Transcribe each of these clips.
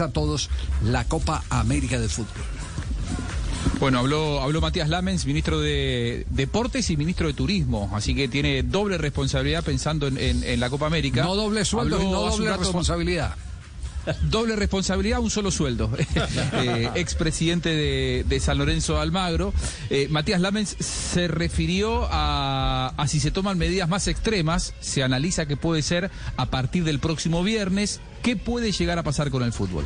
A todos la Copa América de Fútbol. Bueno, habló, habló Matías Lamens, ministro de Deportes y ministro de Turismo, así que tiene doble responsabilidad pensando en, en- en la Copa América. No doble sueldo Habló no doble responsabilidad. Doble responsabilidad, un solo sueldo. eh, expresidente de, San Lorenzo Almagro. Eh, Matías Lamens se refirió a, a si se toman medidas más extremas, se analiza que puede ser a partir del próximo viernes. ¿Qué puede llegar a pasar con el fútbol?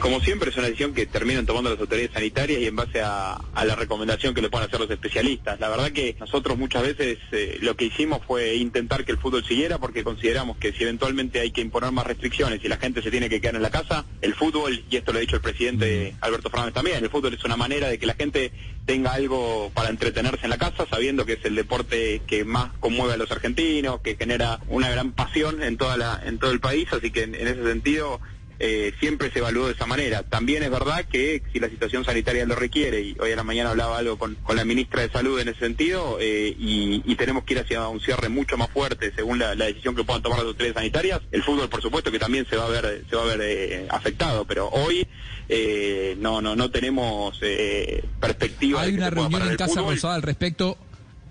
Como siempre es una decisión que terminan tomando las autoridades sanitarias y en base a, la recomendación que le puedan hacer los especialistas. La verdad que nosotros muchas veces eh, lo que hicimos fue intentar que el fútbol siguiera porque consideramos que si eventualmente hay que imponer más restricciones y la gente se tiene que quedar en la casa, el fútbol, y esto lo ha dicho el presidente Alberto Fernández también, el fútbol es una manera de que la gente tenga algo para entretenerse en la casa, sabiendo que es el deporte que más conmueve a los argentinos, que genera una gran pasión en toda la, en todo el país, así que en ese sentido eh, siempre se evaluó de esa manera. También es verdad que si la situación sanitaria lo requiere, y hoy a la mañana hablaba algo con, con la ministra de Salud en ese sentido, eh, y, y tenemos que ir hacia un cierre mucho más fuerte según la, la decisión que puedan tomar las autoridades sanitarias, el fútbol por supuesto que también se va a ver, se va a ver eh, afectado, pero hoy eh, no, no, no tenemos eh, perspectiva. de Hay que una reunión en Casa. Rosada al respecto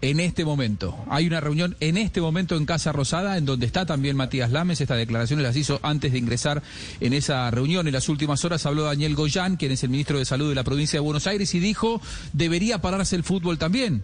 en este momento. Hay una reunión en este momento en Casa Rosada, en donde está también Matías Lames. Estas declaraciones las hizo antes de ingresar en esa reunión. En las últimas horas habló Daniel Goyán, quien es el ministro de Salud de la provincia de Buenos Aires, y dijo, debería pararse el fútbol también.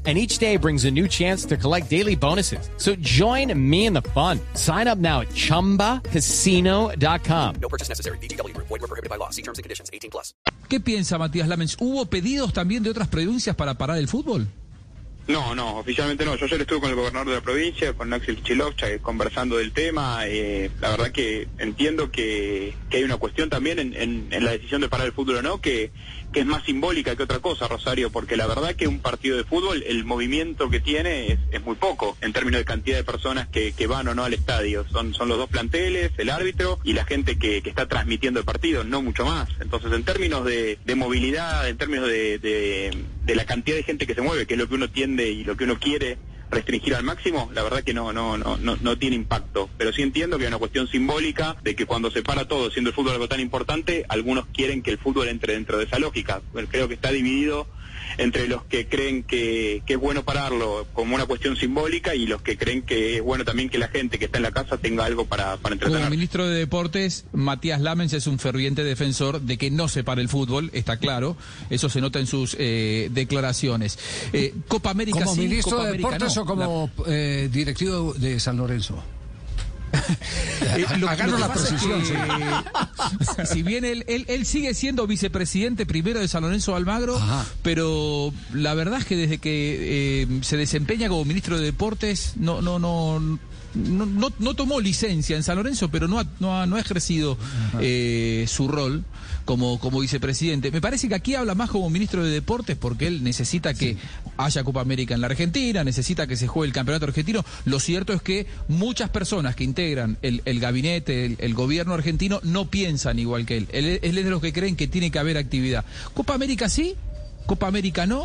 And each day brings a new chance to collect daily bonuses. So join me in the fun. Sign up now at chumbacasino.com. No purchase necessary. Group. Void were prohibited by law. See terms and conditions. 18 plus. ¿Qué piensa Matías Lamens? ¿Hubo pedidos también de otras provincias para parar el fútbol? No, no, oficialmente no. Yo ayer estuve con el gobernador de la provincia, con Axel Chilovcha, eh, conversando del tema. eh, la verdad que entiendo que, que hay una cuestión también en, en- en la decisión de parar el fútbol o no, que, que es más simbólica que otra cosa, Rosario, porque la verdad que un partido de fútbol, el movimiento que tiene es, es muy poco en términos de cantidad de personas que, que van o no al estadio. Son, son los dos planteles, el árbitro y la gente que, que está transmitiendo el partido, no mucho más. Entonces, en términos de, de movilidad, en términos de, de- de la cantidad de gente que se mueve, que es lo que uno tiende y lo que uno quiere restringir al máximo, la verdad que no, no, no, no, no tiene impacto. Pero sí entiendo que hay una cuestión simbólica de que cuando se para todo, siendo el fútbol algo tan importante, algunos quieren que el fútbol entre dentro de esa lógica. Creo que está dividido entre los que creen que, que es bueno pararlo como una cuestión simbólica y los que creen que es bueno también que la gente que está en la casa tenga algo para, para Como entretener. ministro de Deportes, Matías Lamens es un ferviente defensor de que no se pare el fútbol, está claro. Eso se nota en sus eh, declaraciones. Eh, Copa América ¿Como sí, ministro Copa de América Deportes no. o como eh, directivo de San Lorenzo? Eh, lo- lo la es precisión, que, si bien él, él, él sigue siendo vicepresidente primero de San Lorenzo Almagro, Ajá. pero la verdad es que desde que eh, se desempeña como ministro de Deportes, no, no, no, no, no, no tomó licencia en San Lorenzo, pero no ha, no ha, no ha ejercido eh, su rol como, como vicepresidente. Me parece que aquí habla más como ministro de Deportes porque él necesita que haya Copa América en la Argentina, necesita que se juegue el campeonato argentino. Lo cierto es que muchas personas que integran el, gabinete, el, gobierno argentino, no piensan igual que él. Él, él es de los que creen que tiene que haber actividad. Copa América sí, Copa América no.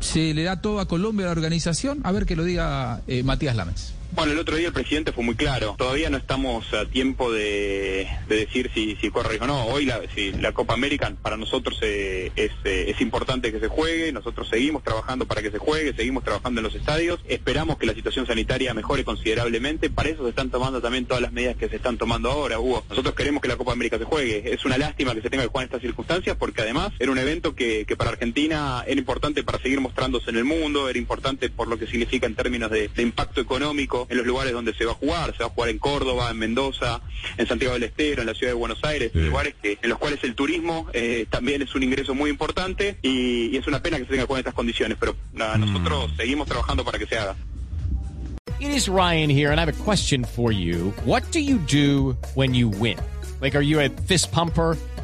Se le da todo a Colombia a la organización. A ver que lo diga eh, Matías Lames. Bueno, el otro día el presidente fue muy claro. Todavía no estamos a tiempo de, de decir si, si corre o no. Hoy la, Copa América para nosotros eh, es, eh, es importante que se juegue. Nosotros seguimos trabajando para que se juegue, seguimos trabajando en los estadios. Esperamos que la situación sanitaria mejore considerablemente. Para eso se están tomando también todas las medidas que se están tomando ahora, Hugo. Nosotros queremos que la Copa América se juegue. Es una lástima que se tenga que jugar en estas circunstancias porque además era un evento que, para Argentina era importante para seguir mostrándose en el mundo, era importante por lo que significa en términos de impacto económico público en los lugares donde se va a jugar. Se va a jugar en Córdoba, en Mendoza, en Santiago del Estero, en la ciudad de Buenos Aires, lugares que, en los cuales el turismo eh, también es un ingreso muy importante y, y es una pena que se tenga que jugar en estas condiciones, pero nada, nosotros seguimos trabajando para que se haga. It is Ryan here, and I have a question for you. What do you do when you win? Like, are you a fist pumper?